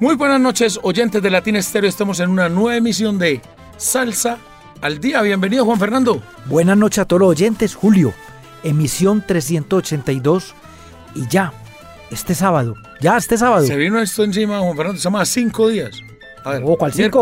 Muy buenas noches, oyentes de Latina Estéreo. Estamos en una nueva emisión de Salsa al Día. Bienvenido, Juan Fernando. Buenas noches a todos los oyentes, Julio. Emisión 382 y ya, este sábado. Ya, este sábado. Se vino esto encima, Juan Fernando. Se llama cinco días. A ver, Oh, ¿cuál cinco?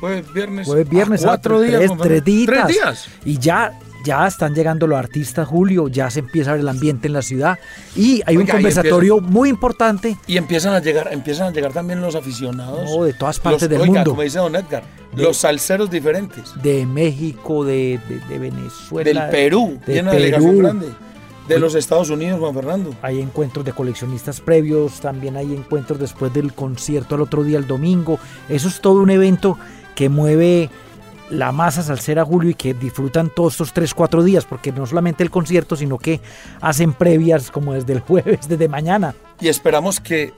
jueves, viernes. Jueves, viernes, cuatro ah, días. tres, Juan tres Fernando. días. Tres días. Y ya, ya están llegando los artistas, Julio. Ya se empieza a ver el ambiente en la ciudad. Y hay un Oiga, conversatorio muy importante Y empiezan a llegar, empiezan a llegar también los aficionados. No, de todas partes Los- del oiga, mundo. Como dice Don Edgar, los salseros diferentes. de México, de, de- de Venezuela. Del Perú, de una delegación Perú. grande. De los Estados Unidos, Juan Fernando. Hay encuentros de coleccionistas previos, también hay encuentros después del concierto al otro día, el domingo. Eso es todo un evento que mueve la masa salsera Julio y que disfrutan todos estos 3, 4 días, porque no solamente el concierto, sino que hacen previas como desde el jueves, desde mañana. Y esperamos que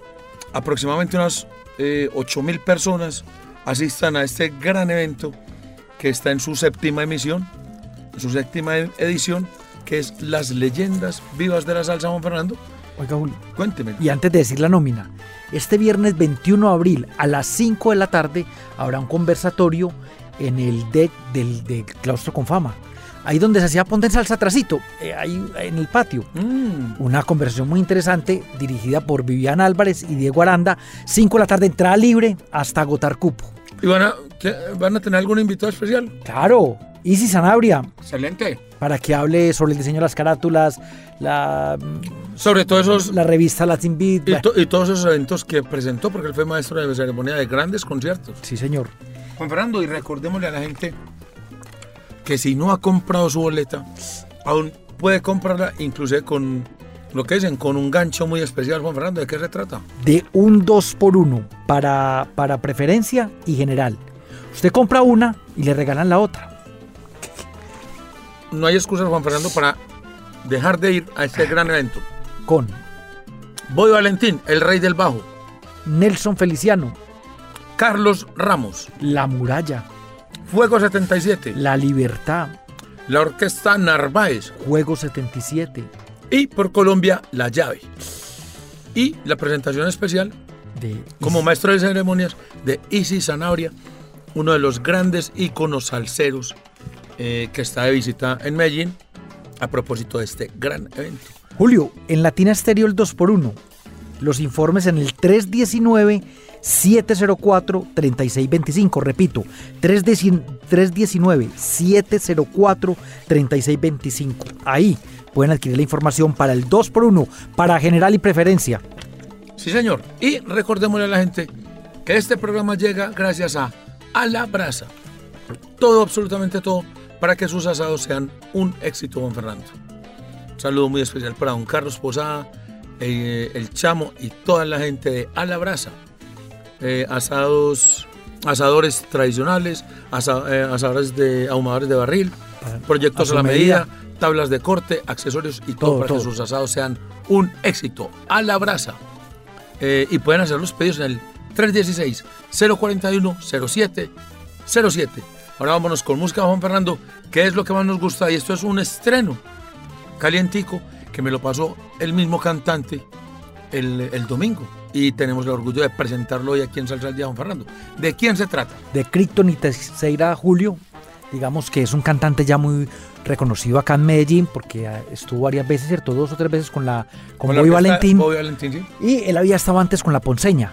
aproximadamente unas eh, 8 mil personas asistan a este gran evento que está en su séptima emisión, en su séptima e- edición, que es Las Leyendas Vivas de la Salsa, Juan Fernando. Oiga Julio. Cuénteme. Y antes de decir la nómina, este viernes 21 de abril a las 5 de la tarde habrá un conversatorio en el deck del, del Claustro con Fama. Ahí donde se hacía Ponte en Salsa Atrasito, eh, ahí en el patio. Mm, Una conversación muy interesante dirigida por Viviana Álvarez y Diego Aranda. 5 de la tarde, entrada libre hasta agotar cupo. ¿Y van a, van a tener algún invitado especial? Claro, Isi Sanabria, Excelente. para que hable sobre el diseño de las carátulas, la, Sobre todo esos la revista Latin Beat. y, Bueno, to- y todos esos eventos que presentó, porque él fue maestro de ceremonia de grandes conciertos. Sí, señor. Juan Fernando, y recordémosle a la gente que si no ha comprado su boleta, aún puede comprarla, inclusive con lo que dicen, con un gancho muy especial. Juan Fernando, ¿de qué se trata? de un 2 por 1 para, para preferencia y general. Usted compra una y le regalan la otra. No hay excusas, Juan Fernando, para dejar de ir a este gran evento. Con Boy Valentín, el rey del bajo. Nelson Feliciano, Carlos Ramos, La Muralla, Fuego 77, La Libertad, la orquesta Narváez. Juego 77, y por Colombia, La Llave. Y la presentación especial de como maestro de ceremonias de Isi Zanabria, uno de los grandes íconos salseros eh, que está de visita en Medellín a propósito de este gran evento. Julio, en Latina Estéreo el 2 por 1 Los informes en el 319 704 3625, repito, 319 704 3625. Ahí pueden adquirir la información para el 2 por 1 para general y preferencia. Sí, señor. Y recordémosle a la gente que este programa llega gracias a A la Brasa. Todo, absolutamente todo, para que sus asados sean un éxito, Juan Fernando. Un saludo muy especial para don Carlos Posada, eh, el Chamo y toda la gente de A la Brasa. Eh, asados, asadores tradicionales, asa- eh, asadores de ahumadores de barril, proyectos a la medida, medida. tablas de corte, accesorios y todo, Todo, para todo. que sus asados sean un éxito. A la brasa. Eh, y pueden hacer los pedidos en el 316-041-0707. Ahora vámonos con música, Juan Fernando, que es lo que más nos gusta. Y esto es un estreno calientico que me lo pasó el mismo cantante el, el domingo. Y tenemos el orgullo de presentarlo hoy aquí en Salsa al Día, Juan Fernando. ¿De quién se trata? de Crichton y Teixeira Julio. Digamos que es un cantante ya muy reconocido acá en Medellín porque ah, estuvo varias veces, ¿cierto? Dos o tres veces con la con, la Bobby orquesta Valentín. Bobby Valentín, sí. Y él había estado antes con la Ponceña.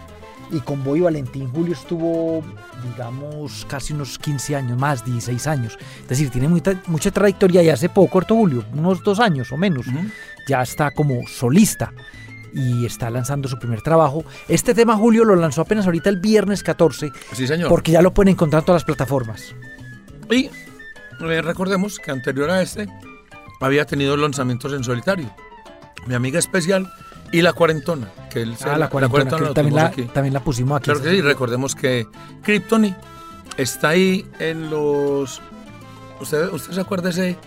Y con Bobby Valentín Julio estuvo, digamos, casi unos 15 años más, 16 años. Es decir, tiene mucha, mucha trayectoria y hace poco, ¿cierto, Julio? Unos dos años o menos. Ya está como solista y está lanzando su primer trabajo. Este tema, Julio, lo lanzó apenas ahorita el viernes 14 Sí, señor. porque ya lo pueden encontrar en todas las plataformas. Y eh, recordemos que anterior a este había tenido lanzamientos en solitario. mi amiga especial, y la cuarentona. Que él se- Ah, la cuarentena, que la también, la, aquí. también la pusimos aquí. Claro que sí, recordemos que Kryptoni está ahí en los... ¿Usted, usted se acuerda ese,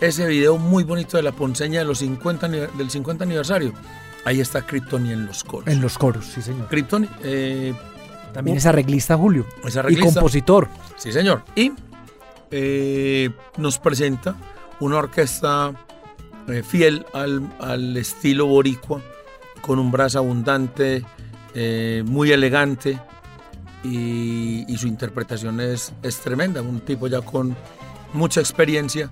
ese video muy bonito de la ponceña de los 50, aniver- del 50 aniversario? Ahí está Kryptoni en los coros. En los coros, sí, señor. Kryptoni, eh, También es arreglista Julio. es Y arreglista. compositor. Sí, señor. Y eh, nos presenta una orquesta eh, fiel al, al estilo boricua, con un brazo abundante, eh, muy elegante, y, y su interpretación es, es tremenda. Un tipo ya con mucha experiencia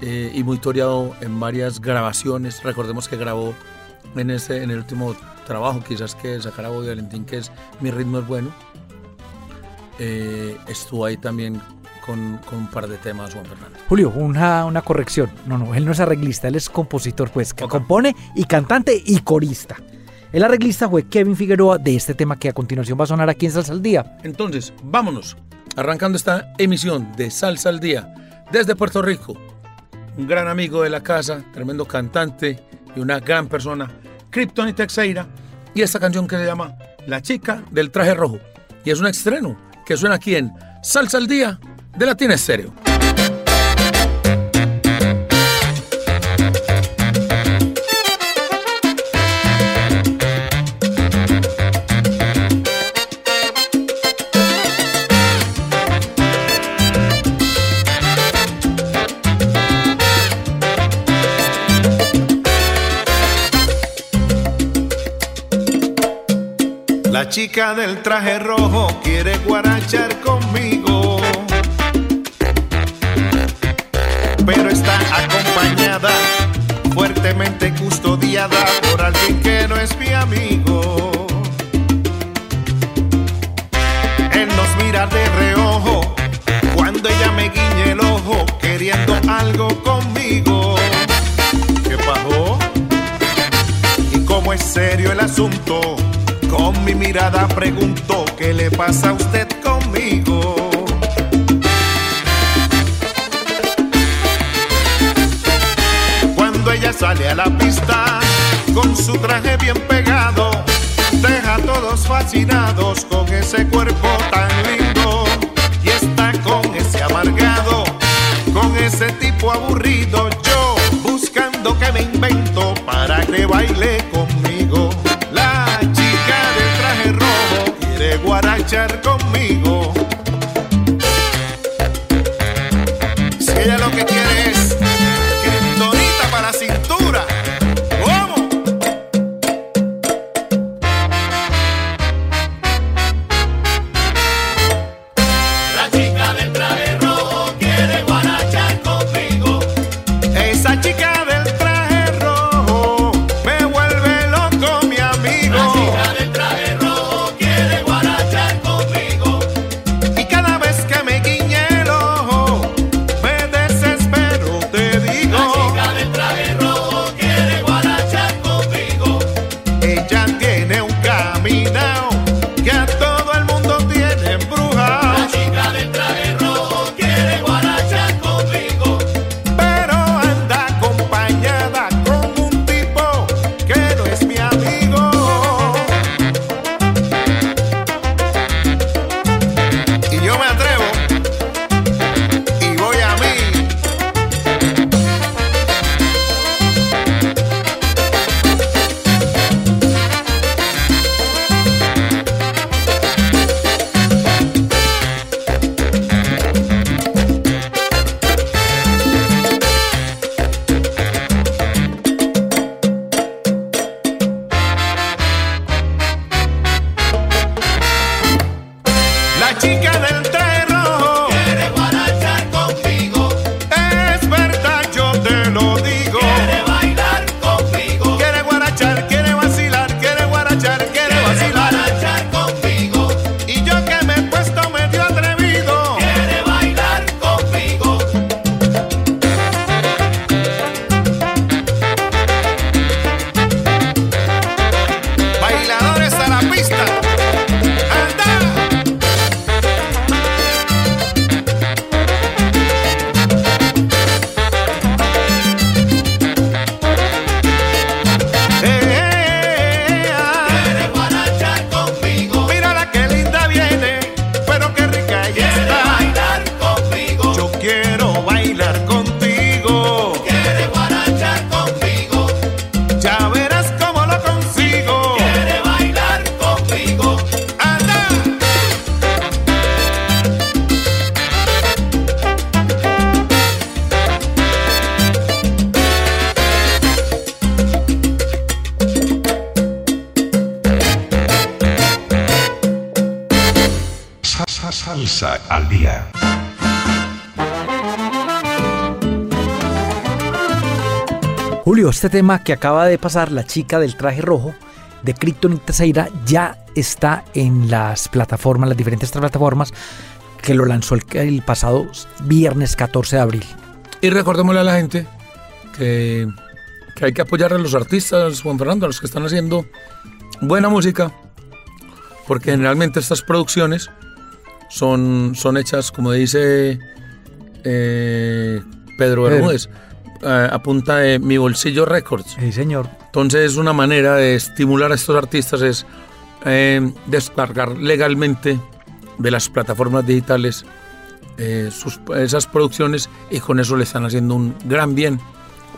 y muy toreado en varias grabaciones. Recordemos que grabó en, ese, en el último trabajo, quizás que sacará Bobby Valentín, que es Mi ritmo es bueno. Eh, estuvo ahí también con, con un par de temas Juan Fernando. Julio, una, una corrección. No, no, él no es arreglista, él es compositor, pues, que compone y cantante y corista. El arreglista fue Kevin Figueroa de este tema que a continuación va a sonar aquí en Salsa al Día. Entonces, vámonos, arrancando esta emisión de Salsa al Día desde Puerto Rico. Un gran amigo de la casa, tremendo cantante y una gran persona, Krypton y y esta canción que se llama La chica del traje rojo. Y es un estreno que suena aquí en Salsa al Día de Latina Estéreo. Chica del traje rojo quiere guarachar conmigo. Pero está acompañada, fuertemente custodiada mirada pregunto, ¿qué le pasa a usted conmigo? Cuando ella sale a la pista, con su traje bien pegado, deja a todos fascinados con ese cuerpo tan lindo. Y está con ese amargado, con ese tipo aburrido, yo buscando que me invento para que baile conmigo. Guarachar Julio, este tema que acaba de pasar, la chica del traje rojo de Kryptonita Zaira, ya está en las plataformas, las diferentes plataformas que lo lanzó el, el pasado viernes 14 de abril. Y recordémosle a la gente que, que hay que apoyar a los artistas, Juan Fernando, a los que están haciendo buena música, porque generalmente estas producciones son, son hechas, como dice eh, Pedro Pedro. Eh, a punta de mi bolsillo records. Sí, señor. Entonces una manera de estimular a estos artistas es eh, descargar legalmente de las plataformas digitales eh, sus- esas producciones y con eso le están haciendo un gran bien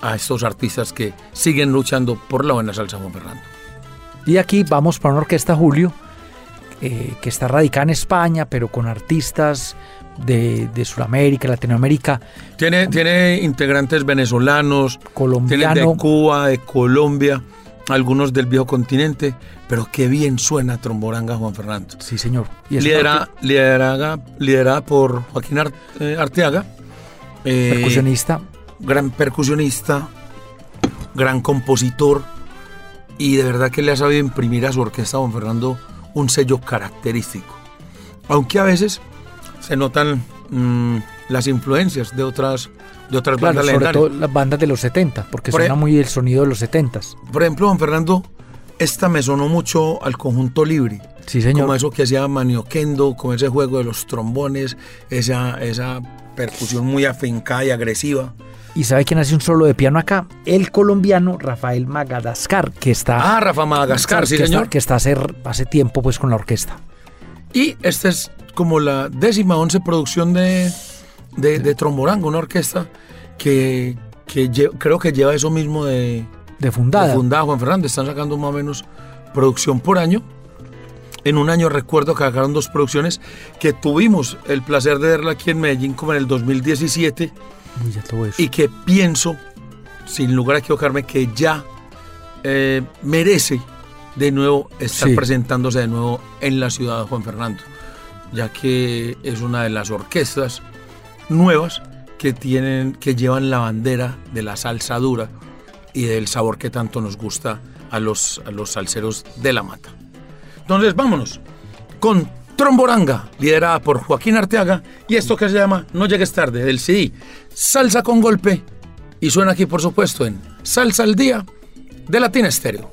a estos artistas que siguen luchando por la buena salsa Juan Fernando. Y aquí vamos para una orquesta, Julio, eh, que está radicada en España, pero con artistas de, de Sudamérica, Latinoamérica, Tiene, tiene integrantes venezolanos, tiene de. Cuba, de Colombia, algunos del viejo continente, pero qué bien suena Tromboranga Juan Fernando. Sí, señor. Y Lidera- liderada, liderada por Joaquín eh, Arteaga. eh, percusionista. gran percusionista, gran compositor y de verdad que le ha sabido imprimir a su orquesta Juan Fernando un sello característico. Aunque a veces se notan mm, las influencias de otras, de otras Claro, bandas sobre todo las bandas de los 70, porque Por suena muy el sonido de los 70. Por ejemplo, Juan Fernando, esta me sonó mucho al conjunto Libri. Sí, señor. Como eso que hacía Manioquendo, con ese juego de los trombones, esa, esa percusión muy afincada y agresiva. ¿Y sabe quién hace un solo de piano acá? El colombiano Rafael Magadascar, que está... Ah, Rafa Madagascar, sí que señor. Está, que está hace, hace tiempo pues con la orquesta. Y esta es como la décima once producción de, de, de Tromborango, una orquesta que, que lle- creo que lleva eso mismo de, De fundada. de fundada Juan Fernando. Están sacando más o menos producción por año. En un año recuerdo que sacaron dos producciones que tuvimos el placer de verla aquí en Medellín como en el 2017 Uy, ya y que pienso, sin lugar a equivocarme, que ya eh, merece de nuevo estar Sí. presentándose de nuevo en la ciudad de Juan Fernando, ya que es una de las orquestas nuevas que tienen, que llevan la bandera de la salsa dura y del sabor que tanto nos gusta a los, a los salseros de la mata. Entonces, vámonos con Tromboranga, liderada por Joaquín Arteaga, y esto que se llama No llegues tarde, del CD, Salsa con golpe, y suena aquí, por supuesto, en Salsa al Día de Latina Estéreo.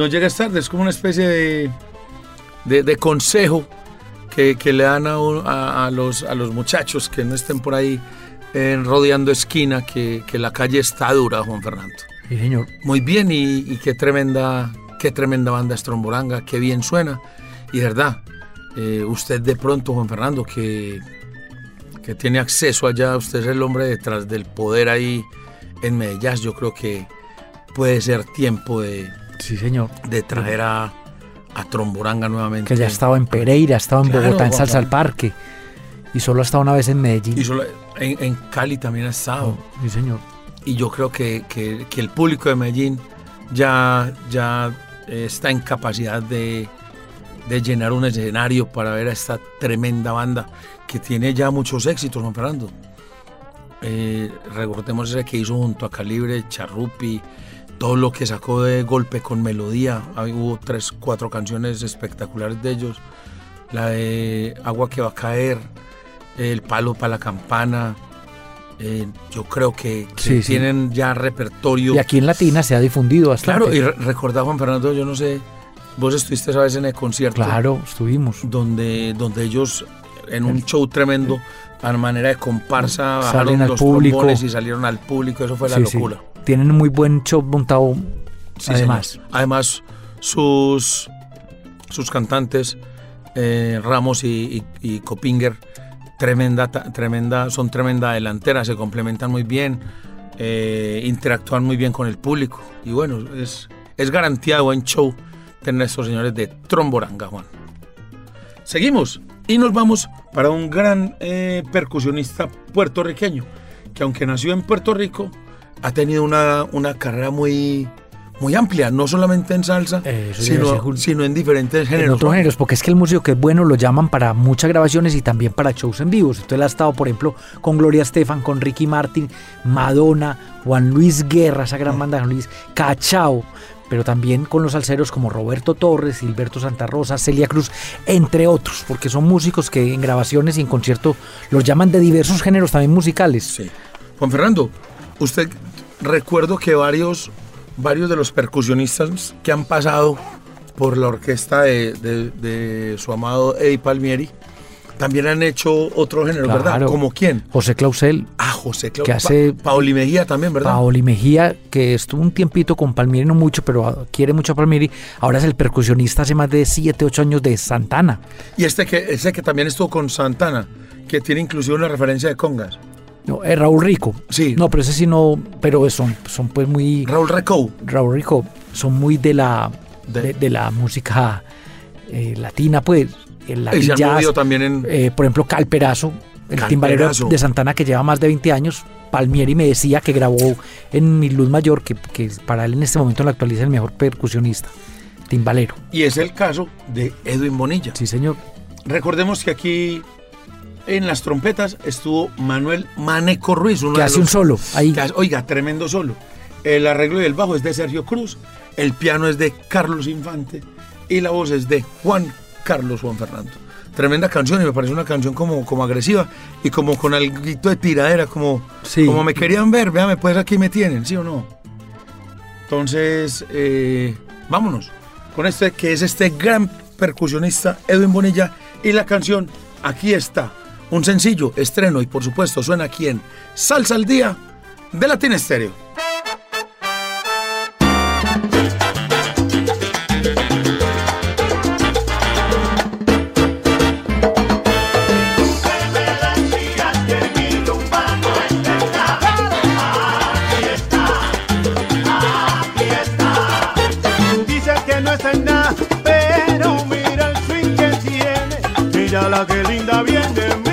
No llegas tarde, es como una especie de, de, de consejo que, que le dan a, un- a- a los, a los muchachos que no estén por ahí eh, rodeando esquina, que, que la calle está dura, Juan Fernando. Sí, señor. Muy bien y, y qué tremenda, qué tremenda banda es Tromboranga, qué bien suena. Y de verdad, eh, usted de pronto, Juan Fernando, que, que tiene acceso allá, usted es el hombre detrás del poder ahí en Medellín, yo creo que puede ser tiempo de, Sí, señor. de traer a, a Tromboranga nuevamente. Que ya estaba en Pereira, estaba en Claro, Bogotá, en Salsa al. Parque. Y solo ha estado una vez en Medellín. Y solo- en, en Cali también ha estado. Sí, señor. y yo creo que, que- que el público de Medellín ya, ya eh, está en capacidad de, de llenar un escenario para ver a esta tremenda banda que tiene ya muchos éxitos, Juan Fernando. Eh, recordemos ese que hizo junto a Calibre, Charrupi, todo lo que sacó de golpe con melodía. Ahí hubo tres, cuatro canciones espectaculares de ellos. La de Agua que va a caer, El palo para la campana. Eh, yo creo que, que Sí, sí. tienen ya repertorio. Y aquí en Latina se ha difundido bastante. Claro, y re- recordá Juan Fernando, yo no sé, vos estuviste esa vez en el concierto Claro, estuvimos. donde, donde ellos en un show tremendo, a manera de comparsa, bajaron al los público. trombones y salieron al público, eso fue la sí. locura. Tienen muy buen show montado. Sí, además, señor. Además, sus, sus cantantes, eh, Ramos y, y- y Copinger, tremenda, tremenda, son tremenda delantera, se complementan muy bien, eh, interactúan muy bien con el público. Y bueno, es, es garantía de buen show tener a estos señores de Tromboranga, Juan. Seguimos y nos vamos para un gran eh, percusionista puertorriqueño, que aunque nació en Puerto Rico, ha tenido una, una carrera muy, muy amplia, no solamente en salsa, sino, sino en diferentes en géneros. otros Juan. géneros, porque es que el músico que es bueno lo llaman para muchas grabaciones y también para shows en vivos. Entonces él ha estado, por ejemplo, con Gloria Estefan, con Ricky Martin, Madonna, Juan Luis Guerra, esa gran banda de Juan Luis, Cachao, pero también con los salseros como Roberto Torres, Silberto Santa Rosa, Celia Cruz, entre otros, porque son músicos que en grabaciones y en concierto los llaman de diversos géneros también musicales. Sí. Juan Fernando, usted recuerdo que varios varios de los percusionistas que han pasado por la orquesta de, de- de su amado Eddie Palmieri también han hecho otro género, ¿verdad? ¿Como quién? José Clausel, Ah, José Clau- Que hace- Pa- Paoli Mejía también, ¿verdad? Paoli Mejía, que estuvo un tiempito con Palmieri, no mucho, pero quiere mucho a Palmieri. Ahora es el percusionista hace más de 7, 8 años de Santana. Y este que, ese que también estuvo con Santana, que tiene inclusive una referencia de congas. No, es Raúl Rico. Sí. No, pero ese sí no, pero son, son pues muy... Raúl Recou. Raúl Rico son muy de la, De- de, de la música eh, latina, pues. El Y se jazz, también en... eh, por ejemplo, Calperazo, el timbalero de Santana que lleva más de 20 años. Palmieri me decía que grabó en Mi Luz Mayor, que, que para él en este momento en la actualidad es el mejor percusionista, timbalero. Y es el caso de Edwin Bonilla. Sí, señor. Recordemos que aquí en las trompetas estuvo Manuel Maneco Ruiz. uno Que hace los- un solo. Ahí. que hace- oiga, tremendo solo. El arreglo del bajo es de Sergio Cruz, el piano es de Carlos Infante y la voz es de Juan Carlos Juan Fernando. Tremenda canción y me parece una canción como, como agresiva y como con algo de tiradera, como, Sí. como me querían ver, véame, pues aquí me tienen, ¿sí o no? Entonces, eh, vámonos con este que es este gran percusionista Edwin Bonilla y la canción Aquí está, un sencillo estreno y por supuesto suena aquí en Salsa al Día de Latin Estéreo. Dices que no es en nada, pero mira el swing que tiene. Mira la que linda viene,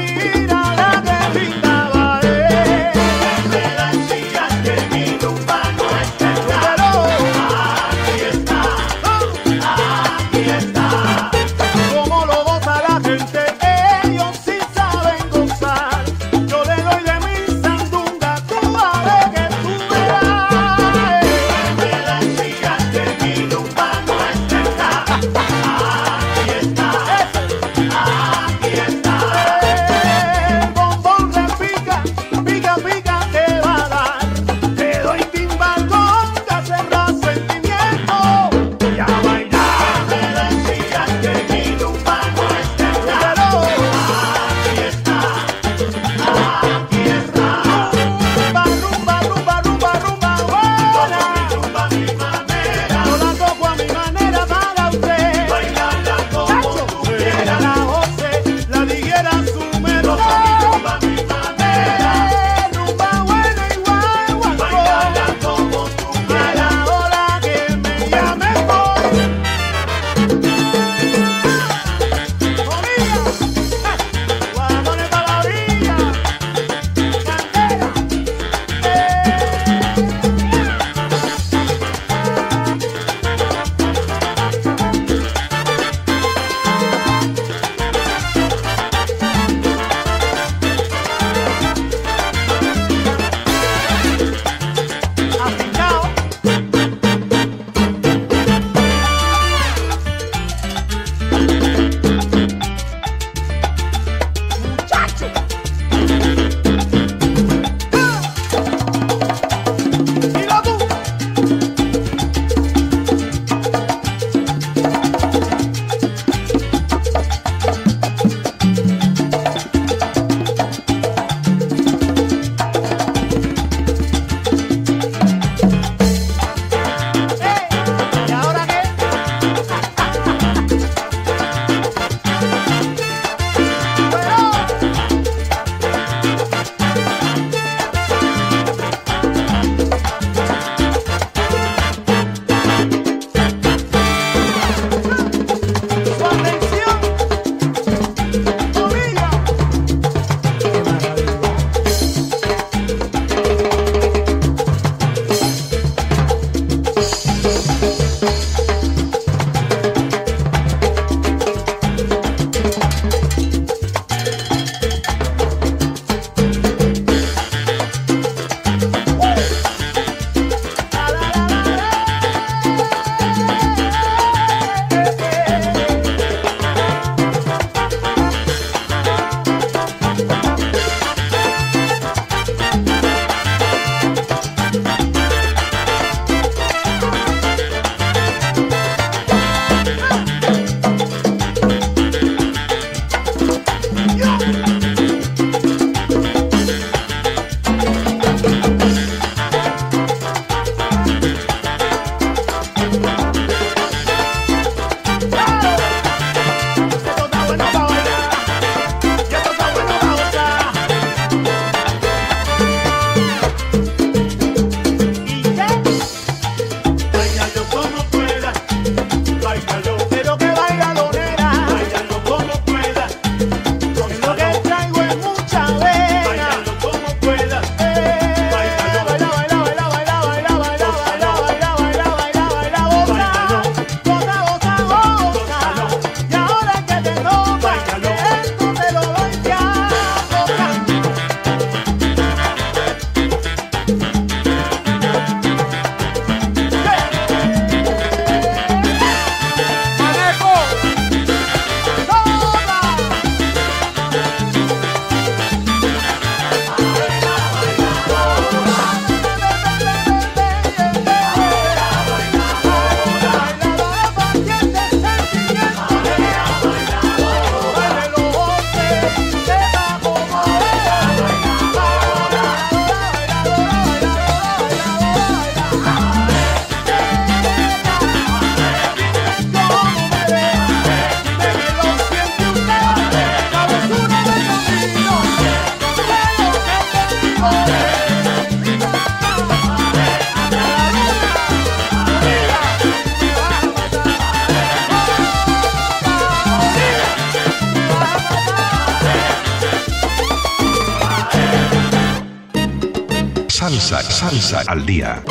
salsa, salsa al día.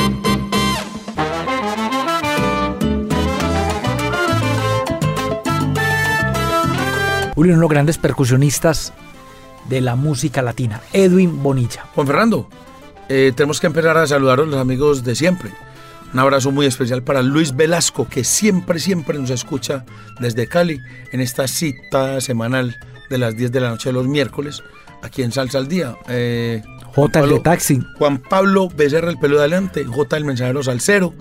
Julio, uno de los grandes percusionistas de la música latina, Edwin Bonilla. Juan Fernando, eh, tenemos que empezar a saludar a los amigos de siempre. Un abrazo muy especial para Luis Velasco, que siempre, siempre nos escucha desde Cali en esta cita semanal de las 10 de la noche de los miércoles, aquí en Salsa al Día. Eh, J. el de Taxi. Juan Pablo Becerra, el pelo de adelante, J. el mensajero salsero,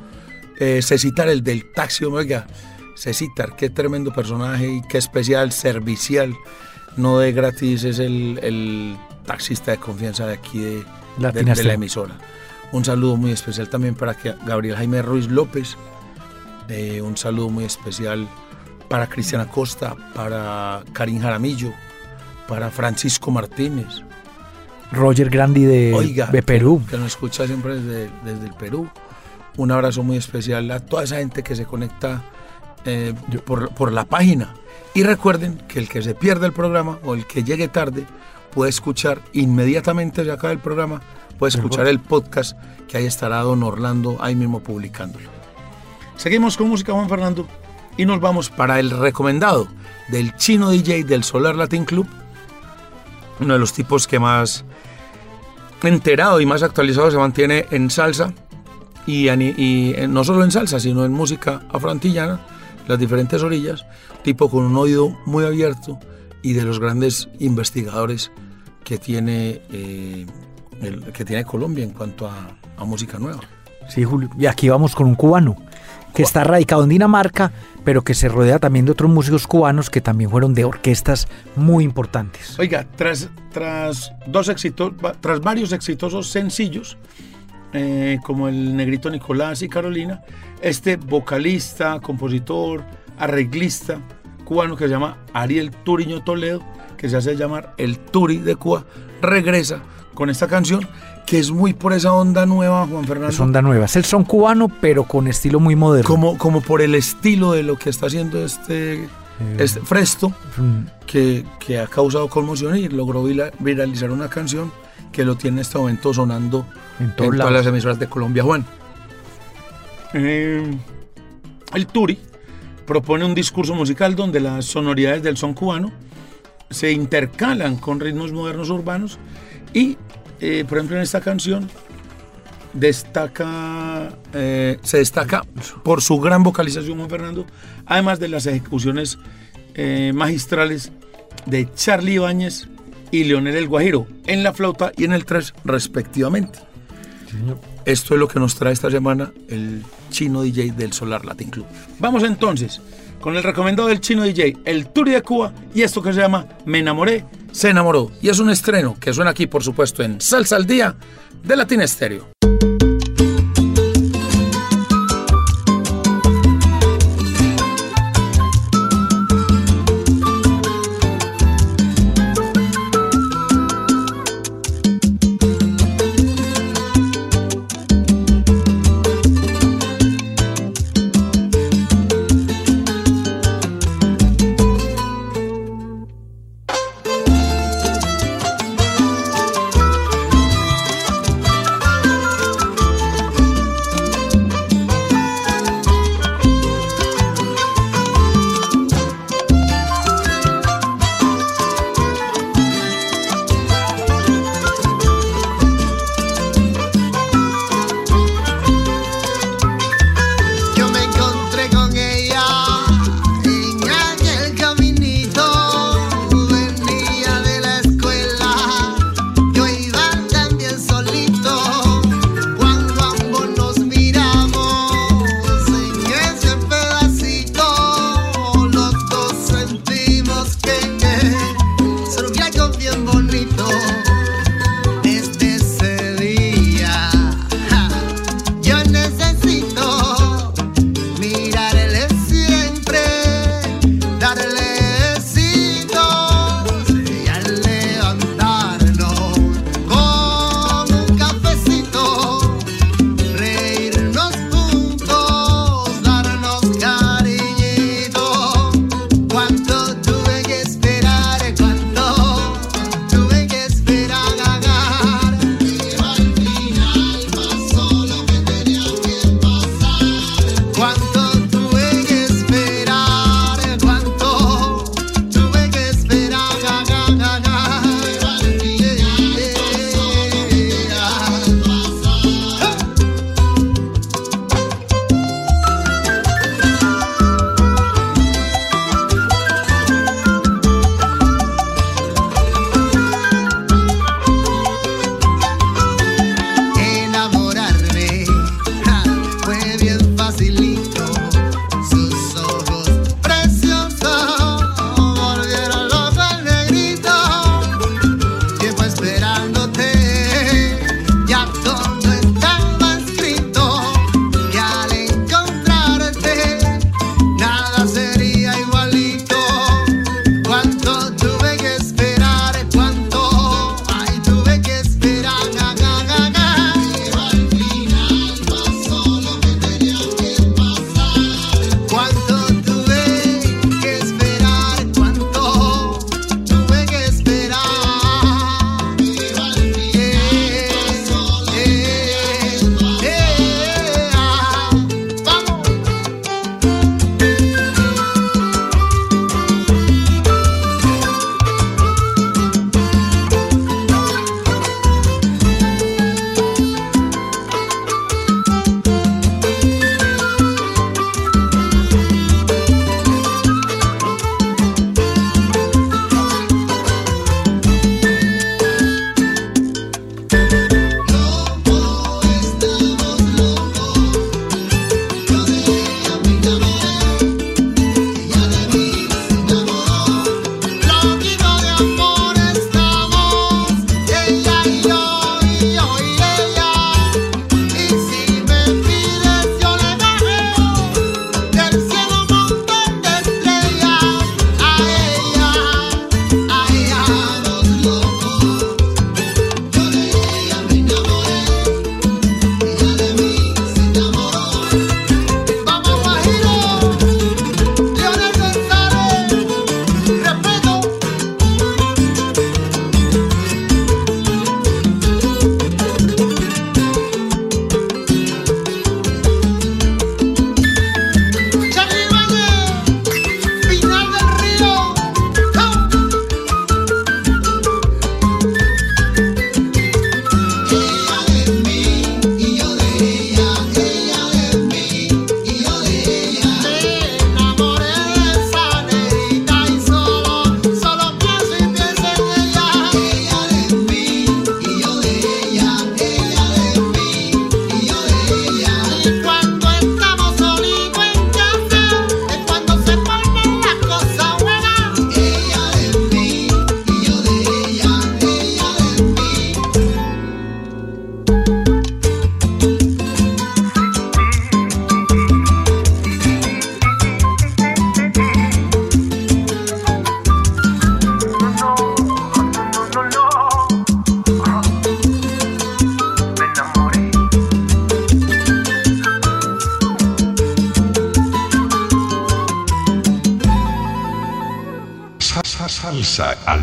eh, Cecitar, el del taxi, oiga, Cecitar, qué tremendo personaje y qué especial, servicial, no de gratis, es el, el taxista de confianza de aquí de, de- Latina de la Estéreo. emisora. Un saludo muy especial también para que- Gabriel Jaime Ruiz López, eh, un saludo muy especial para Cristiana Costa, para Karim Jaramillo, para Francisco Martínez, Roger Grandi de, Oiga, de Perú. Que, que nos escucha siempre desde, desde el Perú. Un abrazo muy especial a toda esa gente que se conecta eh, por, por la página. Y recuerden que el que se pierde el programa o el que llegue tarde puede escuchar inmediatamente de acá del programa, puede escuchar el podcast que ahí estará don Orlando ahí mismo publicándolo. Seguimos con música Juan Fernando y nos vamos para el recomendado del chino DJ del Solar Latin Club, uno de los tipos que más enterado y más actualizado se mantiene en salsa y, eh, no solo en salsa, sino en música afroantillana, las diferentes orillas, tipo con un oído muy abierto y de los grandes investigadores que tiene, eh, que tiene Colombia en cuanto a, a música nueva. Sí, Julio. Y aquí vamos con un cubano que está radicado en Dinamarca, pero que se rodea también de otros músicos cubanos que también fueron de orquestas muy importantes. Oiga, tras, tras, dos tras varios exitosos sencillos, eh, como el Negrito Nicolás y Carolina, este vocalista, compositor, arreglista cubano que se llama Ariel Turiño Toledo, que se hace llamar el Turi de Cuba, regresa con esta canción que es muy por esa onda nueva, Juan Fernando. Es onda nueva. Es el son cubano, pero con estilo muy moderno. como, como por el estilo de lo que está haciendo este, este Fresto, Mm, que, que ha causado conmoción y logró vira- viralizar una canción que lo tiene en este momento sonando En todas las emisoras de Colombia, Juan. Eh, el Turi propone un discurso musical donde las sonoridades del son cubano se intercalan con ritmos modernos urbanos y, eh, por ejemplo, en esta canción destaca, eh, se destaca por su gran vocalización, Juan Fernando, además de las ejecuciones eh, magistrales de Charlie Ibáñez y Leonel El Guajiro en la flauta y en el tres respectivamente. Esto es lo que nos trae esta semana el chino DJ del Solar Latin Club. Vamos entonces con el recomendado del chino DJ, el Turi de Cuba y esto que se llama Me enamoré, se enamoró. Y es un estreno que suena aquí, por supuesto, en Salsa al Día de Latin Estéreo.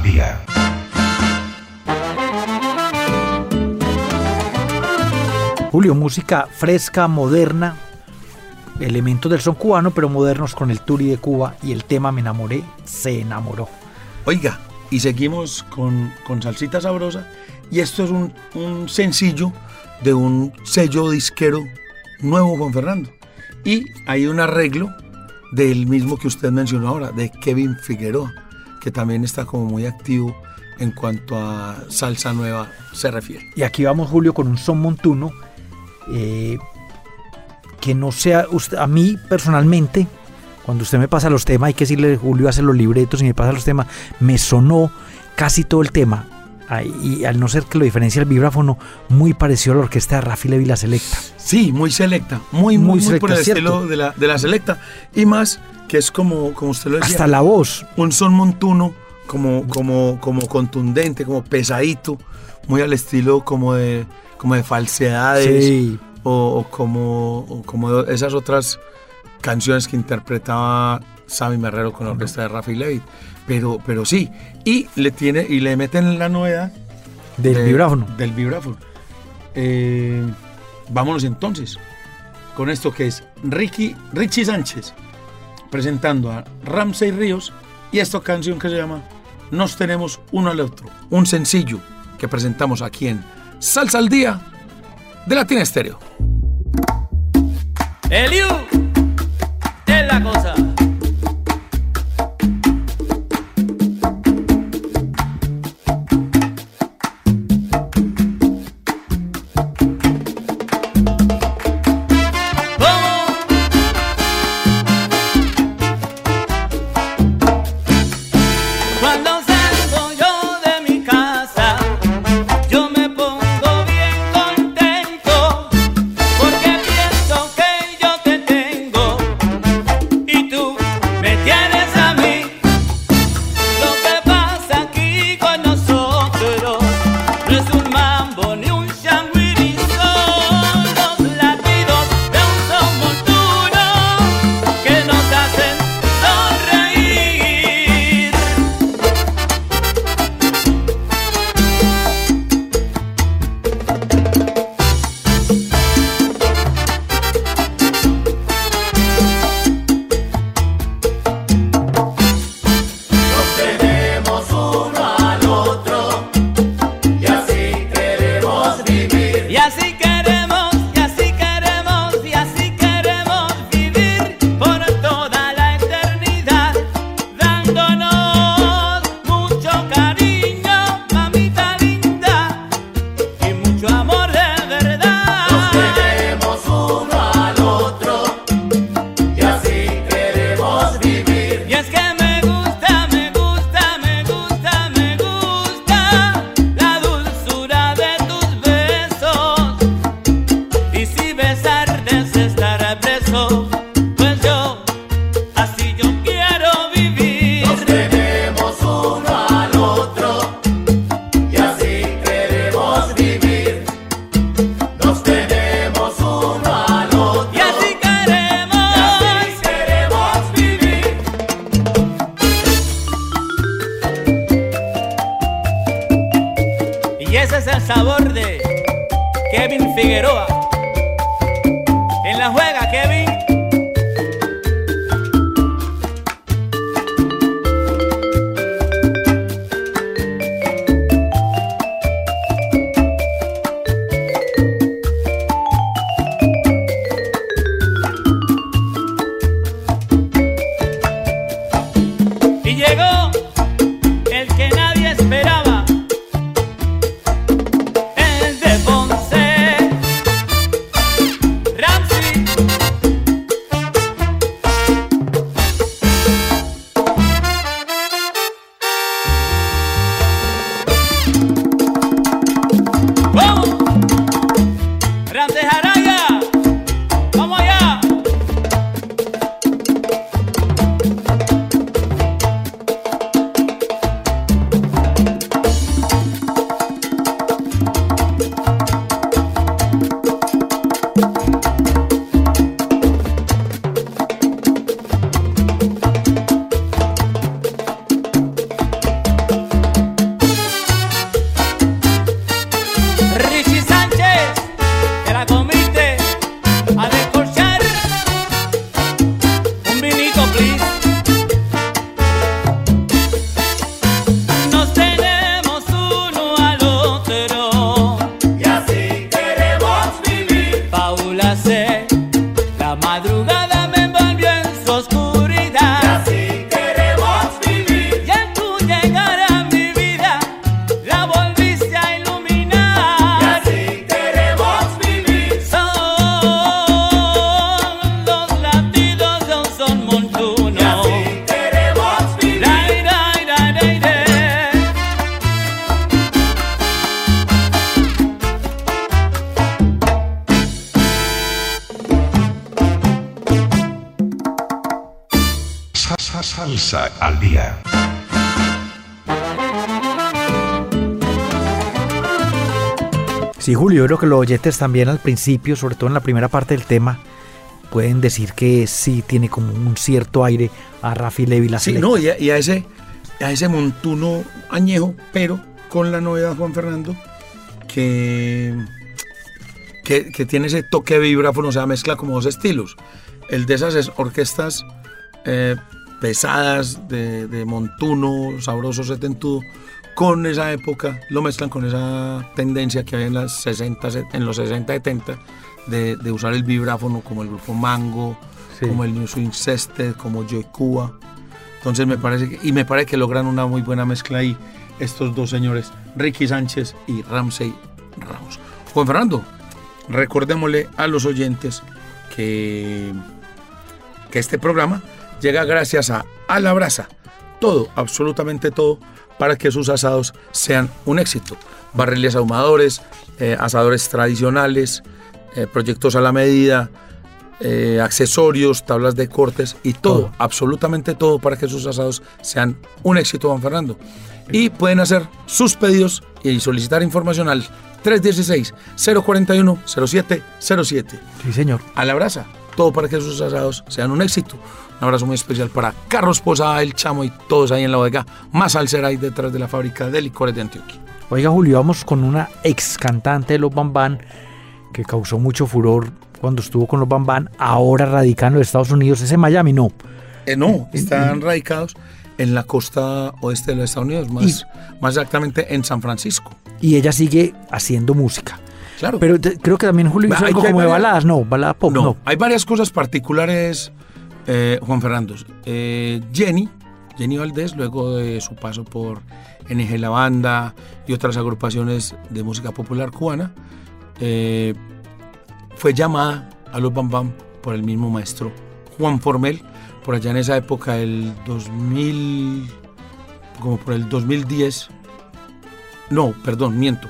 Día. Julio, música fresca, moderna, elementos del son cubano, pero modernos con el Turi de Cuba y el tema Me enamoré, se enamoró. Oiga, y seguimos con, con Salsita Sabrosa. Y esto es un, un sencillo de un sello disquero nuevo, Juan Fernando. Y hay un arreglo del mismo que usted mencionó ahora, de Kevin Figueroa, que también está como muy activo en cuanto a salsa nueva se refiere. Y aquí vamos, Julio, con un son montuno eh, que no sea, usted- a mí personalmente, cuando usted me pasa los temas, hay que decirle, Julio hace los libretos y me pasa los temas, me sonó casi todo el tema. Y al no ser que lo diferencia el vibráfono, muy parecido a la orquesta de Rafi Levi La Selecta. Sí, muy selecta, muy, muy, Muy muy por el selecta, estilo de la, de la selecta. Y más que es como, como usted lo decía, Hasta la voz. un son montuno como, como, como contundente, como pesadito, muy al estilo como de, como de falsedades Sí. o, o como, o como esas otras canciones que interpretaba Sammy Merrero con la orquesta de Rafi Levitt. Pero, pero sí, y le tiene y le meten la novedad Del de- vibráfono. Del vibráfono. Eh, vámonos entonces con esto que es Ricky, Richie Sánchez presentando a Ramsey Ríos y esta canción que se llama Nos tenemos uno al otro. Un sencillo que presentamos aquí en Salsa al Día de Latina Estéreo. Eliu es la cosa. Que los oyentes también al principio, sobre todo en la primera parte del tema, pueden decir que sí tiene como un cierto aire a Rafi Levi la Sí, no, y a, y a ese, a ese montuno añejo, pero con la novedad, Juan Fernando, que, que, que tiene ese toque de vibráfono, o sea, mezcla como dos estilos. El de esas es- orquestas eh, pesadas, de, de montuno, sabroso, setentudo, con esa época, lo mezclan con esa tendencia que había en, las 60, se- en los 60, 70, de, de usar el vibráfono como el grupo Mango, Sí. como el New Swing Sested, como Joy Cuba. Entonces me parece que, y me parece que logran una muy buena mezcla ahí estos dos señores, Ricky Sánchez y Ramsey Ramos. Juan Fernando, recordémosle a los oyentes que, que este programa llega gracias a A la Brasa. Todo, absolutamente todo, para que sus asados sean un éxito. Barriles ahumadores, eh, asadores tradicionales, eh, proyectos a la medida, eh, accesorios, tablas de cortes y todo, Todo. absolutamente todo para que sus asados sean un éxito, Juan Fernando. Y pueden hacer sus pedidos y solicitar información al 316-041-0707. Sí, señor. A la brasa, todo para que sus asados sean un éxito. Un abrazo muy especial para Carlos Posada, El Chamo y todos ahí en la bodega más alcera ahí detrás de la fábrica de licores de Antioquia. Oiga, Julio, vamos con una ex cantante de los Bambán que causó mucho furor cuando estuvo con los Bambán, ahora radicando en los Estados Unidos. ¿Es en Miami? No. Eh, no, están radicados en la costa oeste de los Estados Unidos, más, más exactamente en San Francisco. Y ella sigue haciendo música. Claro. Pero te- creo que también Julio hizo hay algo que- como de baladas. No, balada pop, no, no. hay varias cosas particulares, eh, Juan Fernando. Eh, Jenny, Jenny Valdés, luego de su paso por NG La Banda y otras agrupaciones de música popular cubana, eh, fue llamada a los Bam Bam por el mismo maestro Juan Formel, por allá en esa época, el 2000, como por el 2010, no, perdón, miento,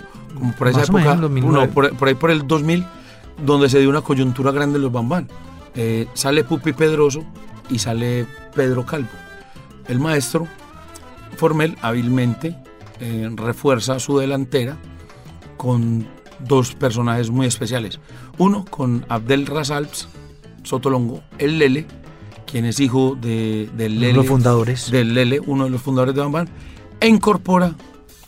por esa época, menos, 2009. no, por, por ahí por el 2000, donde se dio una coyuntura grande en los Bam Bam. Eh, sale Pupi Pedroso y sale Pedro Calvo. El maestro Formel hábilmente eh, refuerza su delantera con dos personajes muy especiales. Uno con Abdel Rasalps Sotolongo, el Lele, quien es hijo de, del Uno de Lele. los fundadores. Del Lele, uno de los fundadores de Bambán, e incorpora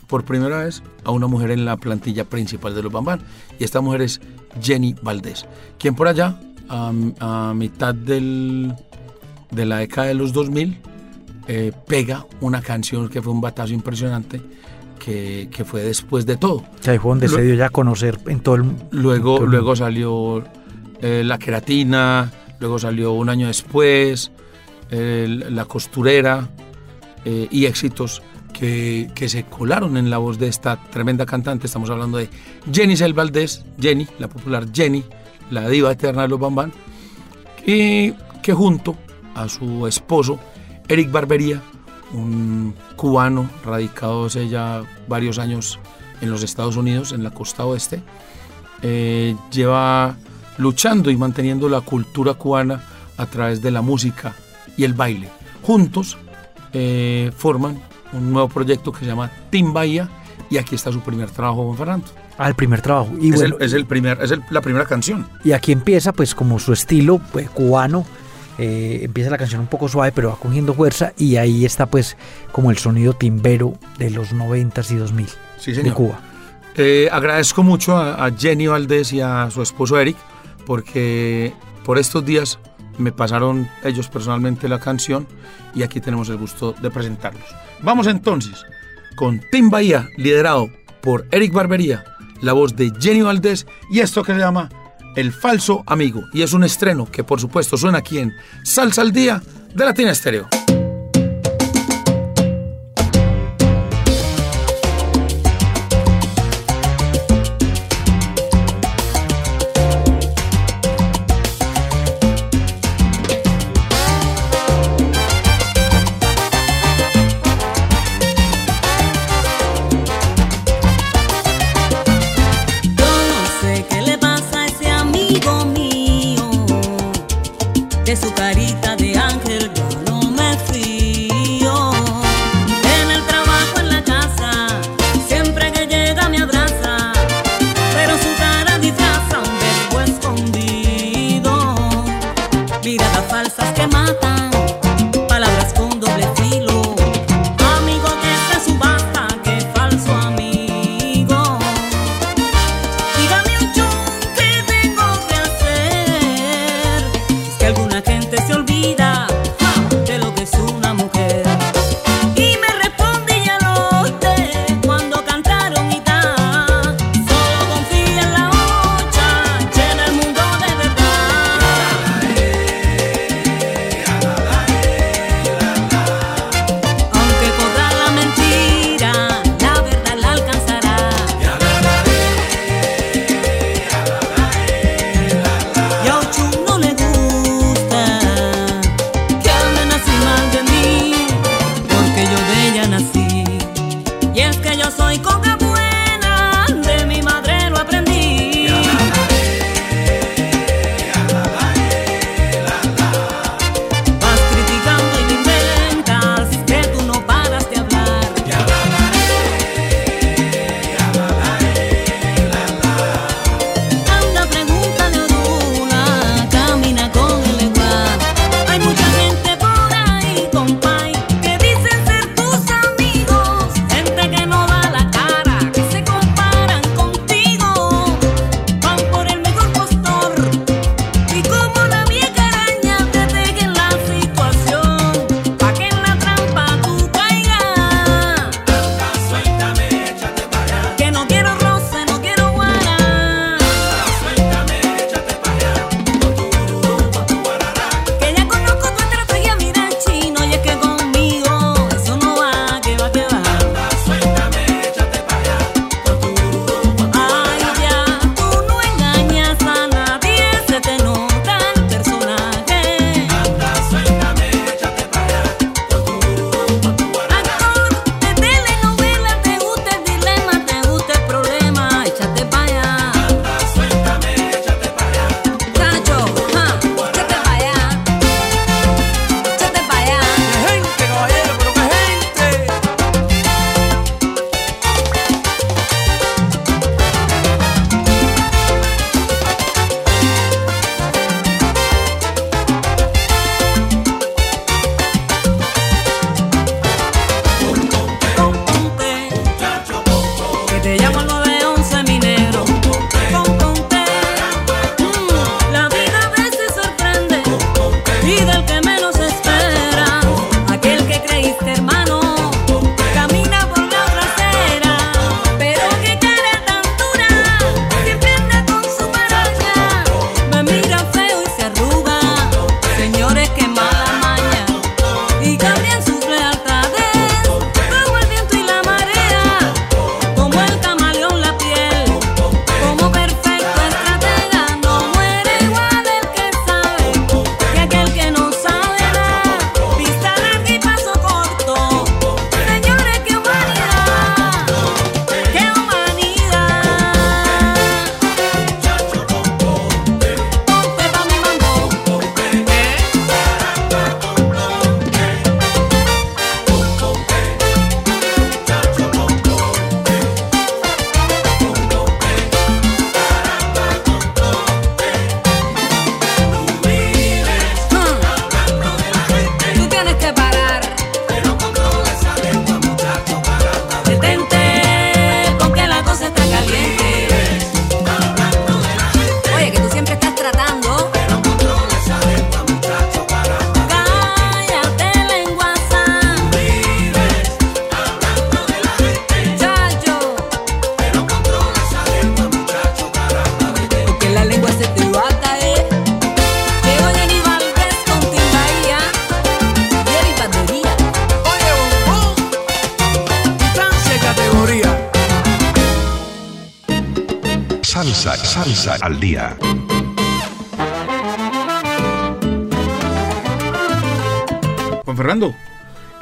por primera vez a una mujer en la plantilla principal de los Bambán. Y esta mujer es Jenny Valdés, quien por allá, a, a mitad del, de la década de los 2000, eh, pega una canción que fue un batazo impresionante, que, que fue después de todo. Que ahí fue donde se dio ya a conocer en todo el Luego, todo el luego salió eh, La Queratina, luego salió un año después, eh, La Costurera eh, y éxitos que, se colaron en la voz de esta tremenda cantante. Estamos hablando de Jenny Sel Valdés, Jenny, la popular Jenny, la diva eterna de los Bambán, y que junto a su esposo, Eric Barbería, un cubano radicado hace ya varios años en los Estados Unidos, en la costa oeste, eh, lleva luchando y manteniendo la cultura cubana a través de la música y el baile. Juntos eh, forman un nuevo proyecto que se llama Team Bahía y aquí está su primer trabajo con Fernando. al primer trabajo. Y es, bueno, el, es el primer, es el- la primera canción. Y aquí empieza pues como su estilo pues, cubano. eh, empieza la canción un poco suave pero va cogiendo fuerza y ahí está pues como el sonido timbero de los 90s y 2000 Sí, de. Cuba. Eh, agradezco mucho a, a Jenny Valdés y a su esposo Eric porque por estos días me pasaron ellos personalmente la canción y aquí tenemos el gusto de presentarlos. Vamos entonces con Team Bahía, liderado por Eric Barbería, la voz de Jenny Valdés y esto que se llama El Falso Amigo. Y es un estreno que por supuesto suena aquí en Salsa al Día de Latina Estéreo.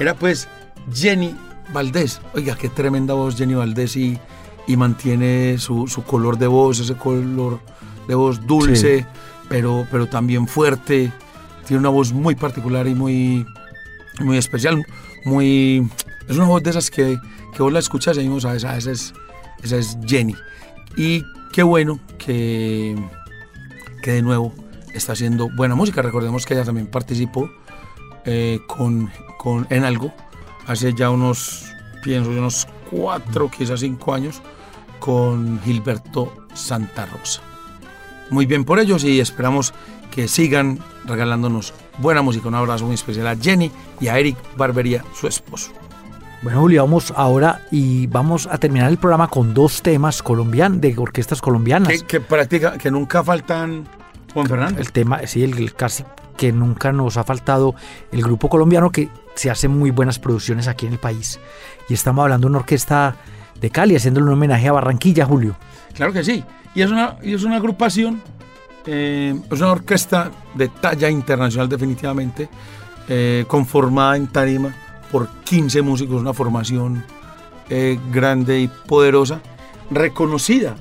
Era pues Jenny Valdés. Oiga, qué tremenda voz Jenny Valdés y, y mantiene su, su color de voz, ese color de voz dulce, pero, pero también fuerte. Tiene una voz muy particular y muy, muy especial. Muy, es una voz de esas que, que vos la escuchas y decimos, "Ah, esa, esa, es, esa es Jenny. Y qué bueno que, que de nuevo está haciendo buena música. Recordemos que ella también participó eh, con, con, en algo hace ya unos, pienso, unos cuatro, quizás cinco años, con Gilberto Santa Rosa. Muy bien por ellos y esperamos que sigan regalándonos buena música. Un abrazo muy especial a Jenny y a Eric Barbería, su esposo. Bueno, Julio, vamos ahora y vamos a terminar el programa con dos temas colombianos, de orquestas colombianas. Que, que practica, que nunca faltan, Juan Fernando. El tema, sí, el, el casi que nunca nos ha faltado el grupo colombiano que se hace muy buenas producciones aquí en el país. Y estamos hablando de una orquesta de Cali, haciéndole un homenaje a Barranquilla, Julio. Claro que sí. Y es una, y es una agrupación, eh, es una orquesta de talla internacional definitivamente, eh, conformada en tarima por 15 músicos, una formación eh, grande y poderosa, reconocida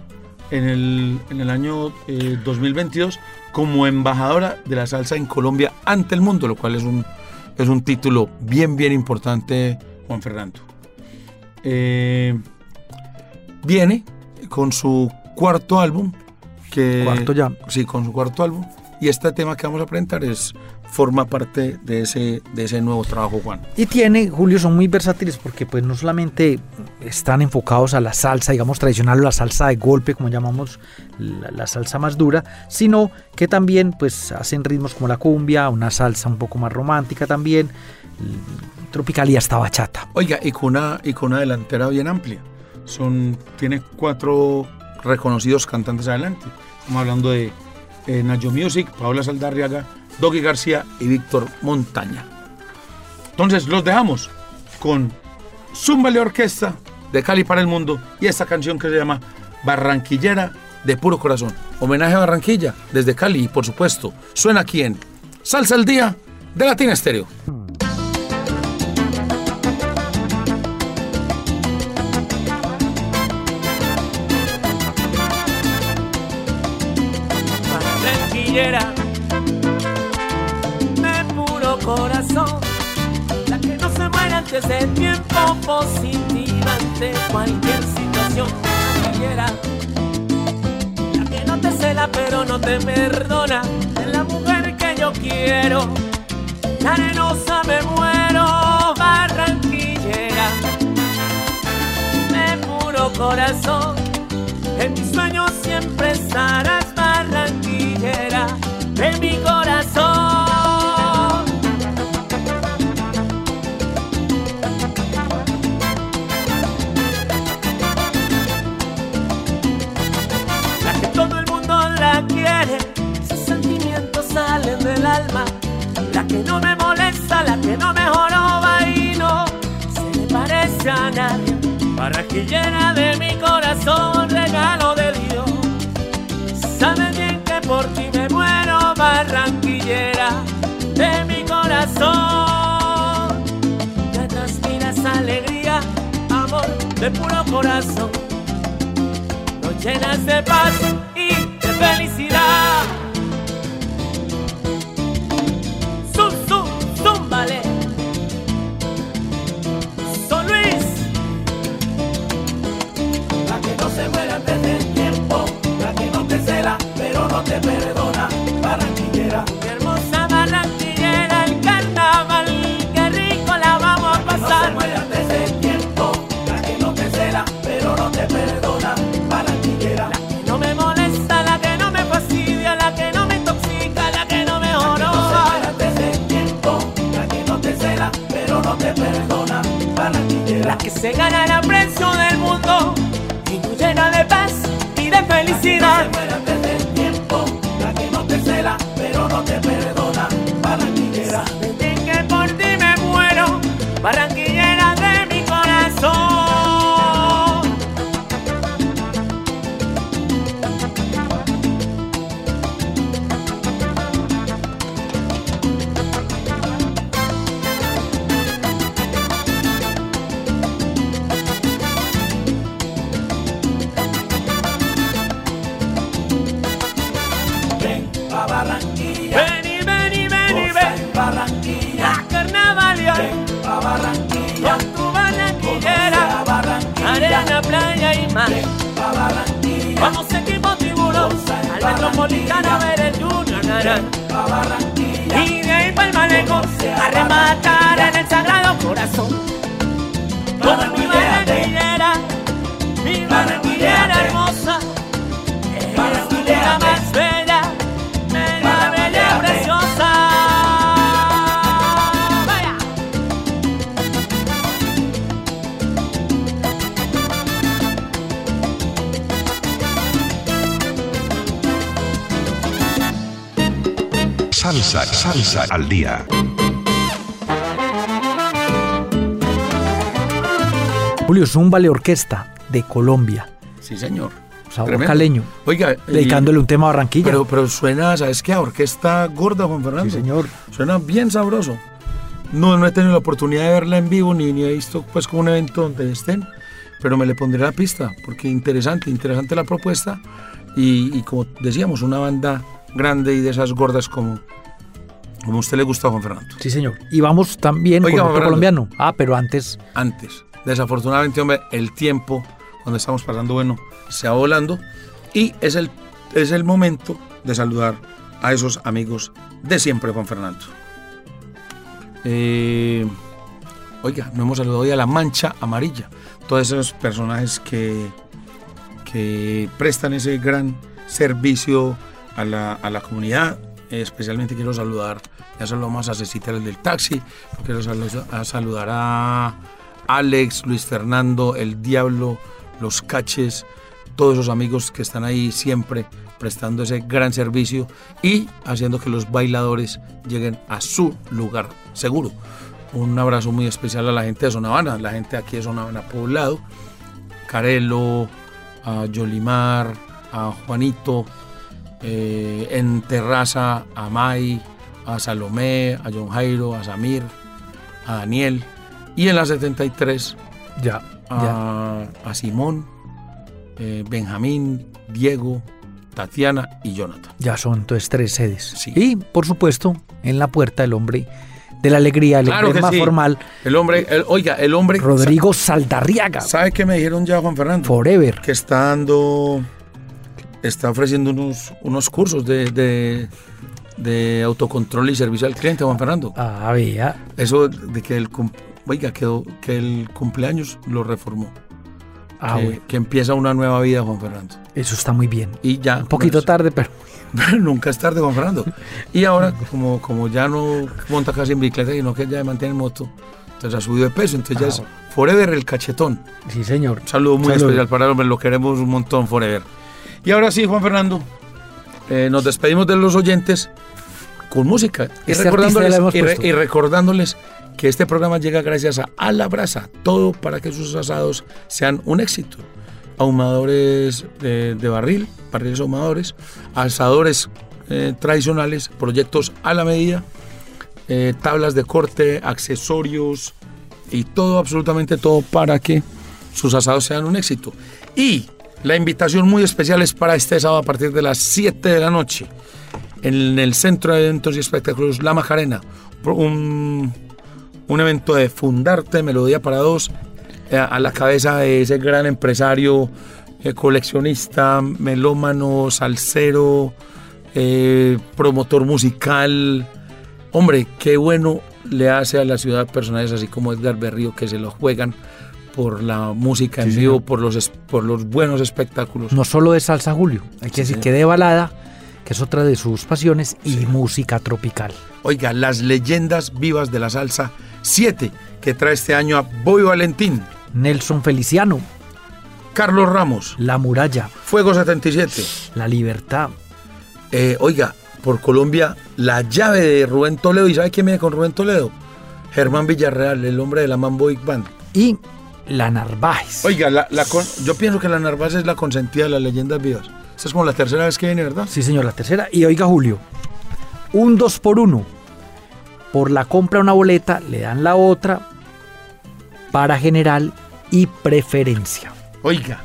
en el, en el año eh, 2022 como embajadora de la salsa en Colombia ante el mundo, lo cual es un, es un título bien, bien importante, Juan Fernando. Eh, viene con su cuarto álbum. Que, Cuarto ya. Sí, con su cuarto álbum. Y este tema que vamos a presentar es, forma parte de ese, de ese nuevo trabajo, Juan. Y tiene, Julio, son muy versátiles porque pues no solamente están enfocados a la salsa, digamos tradicional, o la salsa de golpe, como llamamos la, la salsa más dura, sino que también pues hacen ritmos como la cumbia, una salsa un poco más romántica también, tropical y hasta bachata. Oiga, y con una, y con una delantera bien amplia. Son, tiene cuatro reconocidos cantantes adelante. Estamos hablando de eh, Music, Paola Saldarriaga, Doggy García y Víctor Montaña. Entonces los dejamos con Zumbale Orquesta de Cali para el Mundo y esta canción que se llama Barranquillera de puro corazón. Homenaje a Barranquilla desde Cali y por supuesto suena aquí en Salsa al Día de Latina Estéreo. Antes de tiempo, positiva ante cualquier situación. Barranquillera, la que no te cela pero no te perdona, es la mujer que yo quiero, la arenosa me muero, barranquillera de puro corazón. En mis sueños siempre estarás La que no me molesta, la que no me joroba y no se le parece a nadie. Barranquillera de mi corazón, regalo de Dios. Sabes bien que por ti me muero, barranquillera de mi corazón. Ya transpiras alegría, amor de puro corazón. Nos llenas de paz y de felicidad. No te perdona, barranquillera. Mi hermosa barranquillera, el carnaval, qué rico la vamos a pasar. No se antes del tiempo, la que no te cela, pero no te perdona, barranquillera. La que no me molesta, la que no me fastidia, la que no me intoxica, la que no me joroba. No se antes del tiempo, la que no te cela, pero no te perdona, barranquillera. La que se gana el aprecio del mundo y nos llena de paz y de felicidad. Y de ahí pa'l manejo. A rematar en el sagrado corazón. Toda mi barranquillera. Mi barranquillera hermosa. Salsa, salsa al día. Julio Zumbale Orquesta de Colombia, Sí, señor. sabor Tremendo. caleño, Oiga, y- dedicándole un tema a Barranquilla. Pero, pero suena, ¿sabes qué? A orquesta gorda, Juan Fernando. Sí, señor. Suena bien sabroso. No, no he tenido la oportunidad de verla en vivo ni, ni he visto pues como un evento donde estén, pero me le pondré la pista, porque interesante, interesante la propuesta. Y, y como decíamos, una banda grande y de esas gordas como, como a usted le gusta Juan Fernando. Sí, señor. Y vamos también Oiga, con otro colombiano. Ah, pero antes, Antes, desafortunadamente, hombre, el tiempo cuando estamos pasando, bueno, se va volando y es el, es el momento de saludar a esos amigos de siempre, Juan Fernando. Eh, oiga, no hemos saludado hoy a la Mancha Amarilla, todos esos personajes que, que prestan ese gran servicio a la, a la comunidad. Especialmente quiero saludar, ya saludamos a Cecita el del taxi, quiero saludar a Alex, Luis Fernando, el Diablo, los Caches, todos esos amigos que están ahí siempre prestando ese gran servicio y haciendo que los bailadores lleguen a su lugar seguro. Un abrazo muy especial a la gente de Zona Habana, la gente aquí de Zona Habana Poblado, Carelo, a Yolimar, a Juanito, eh, en Terraza, a Mai, a Salomé, a John Jairo, a Samir, a Daniel, y en la 73 ya, ya. a, Simón, eh, Benjamín, Diego, Tatiana y Jonathan. Ya son entonces tres sedes. Sí. Y, por supuesto, en la puerta el hombre de la alegría, el Claro hombre que más sí. formal, El hombre, el- oiga, el hombre. Rodrigo Saldarriaga. ¿Sabe qué me dijeron ya, Juan Fernando? Forever. que está dando, está ofreciendo unos, unos cursos de, de, de autocontrol y servicio al cliente, Juan Fernando. Ah, vea. Eso de que el, oiga, que, que el cumpleaños lo reformó. Ah, que, que empieza una nueva vida, Juan Fernando. Eso está muy bien. Y ya. Un poquito pues, tarde, pero Nunca es tarde, Juan Fernando. Y ahora, como, como ya no monta casi en bicicleta, sino que ya mantiene en moto, entonces ha subido de peso. Entonces ya es Forever el cachetón. sí, señor. Un saludo muy especial para el hombre, lo queremos un montón, Forever. Y ahora sí, Juan Fernando, eh, nos despedimos de los oyentes con música y, Este recordándoles, y, re- puesto. y recordándoles que este programa llega gracias a A la Brasa, todo para que sus asados sean un éxito. Ahumadores de, de barril, barriles ahumadores, asadores eh, tradicionales, proyectos a la medida, eh, tablas de corte, accesorios y todo, absolutamente todo para que sus asados sean un éxito. Y la invitación muy especial es para este sábado a partir de las 7 de la noche en el Centro de Eventos y Espectáculos La Macarena. Un, evento de Fundarte, Melodía para Dos, eh, a la cabeza de ese gran empresario, eh, coleccionista, melómano, salsero, eh, promotor musical. Hombre, qué bueno le hace a la ciudad personajes así como Edgar Berrío que se lo juegan por la música en vivo, por los, es- por los buenos espectáculos. No solo de salsa Julio, hay que Sí, decir señor. que de balada, que es otra de sus pasiones, y música tropical. Oiga, las leyendas vivas de la salsa 7 que trae este año a Boy Valentín, Nelson Feliciano, Carlos Ramos, La Muralla, Fuego 77. La Libertad, Eh, oiga, por Colombia, la llave de Rubén Toledo. ¿Y sabe quién viene con Rubén Toledo? Germán Villarreal, el hombre de la Mambo Big Band. y La Narváez. Oiga, la, la con- yo pienso que la Narváez es la consentida de las leyendas vivas. Esta es como la tercera vez que viene, ¿verdad? Sí, señor, la tercera. Y oiga, Julio, un 2 por 1 Por la compra de una boleta, le dan la otra para general y preferencia. Oiga,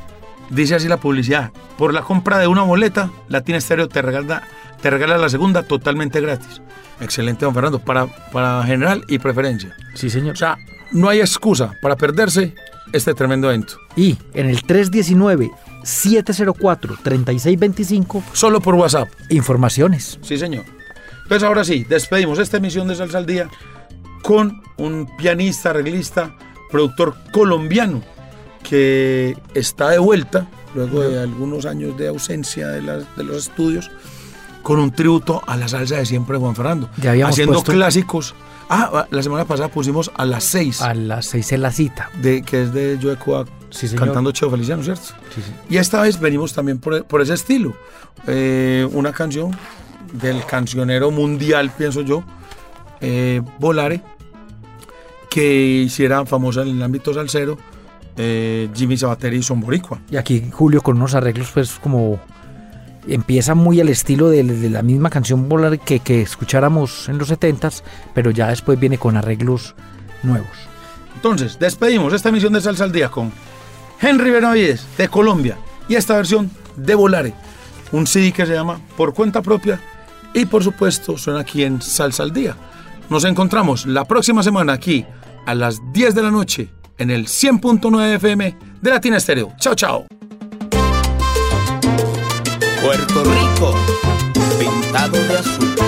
dice así la publicidad. Por la compra de una boleta, Latina Estéreo te regala, te regala la segunda totalmente gratis. Excelente, don Fernando, para, para general y preferencia. Sí, señor. O sea, no hay excusa para perderse este tremendo evento. Y en el 319-704-3625, Solo por WhatsApp. informaciones. Sí, señor. Entonces, ahora sí, despedimos esta emisión de Salsa al Día con un pianista, arreglista, productor colombiano que está de vuelta luego de algunos años de ausencia de, las- de los estudios con un tributo a la salsa de siempre de Juan Fernando. Ya habíamos haciendo puesto- clásicos. Ah, la semana pasada pusimos a las seis, A las 6 en la cita. de, que es de Joe Sí, cantando Cheo Feliciano, ¿cierto? Sí, sí. Y esta vez venimos también por, por ese estilo. Eh, una canción del cancionero mundial, pienso yo, eh, Volare, que hiciera famosa en el ámbito salsero eh, Jimmy Sabateri y Son Boricua. Y aquí Julio con unos arreglos pues como empieza muy al estilo de, la misma canción Volar que, que escucháramos en los 70s, pero ya después viene con arreglos nuevos. Entonces, despedimos esta emisión de Salsa al Día con Henry Benavides de Colombia y esta versión de Volare, un CD que se llama Por cuenta propia y por supuesto suena aquí en Salsa al Día. Nos encontramos la próxima semana aquí a las 10 de la noche en el 100.9 FM de Latina Estéreo. Chao, chao. Puerto Rico, pintado de azul.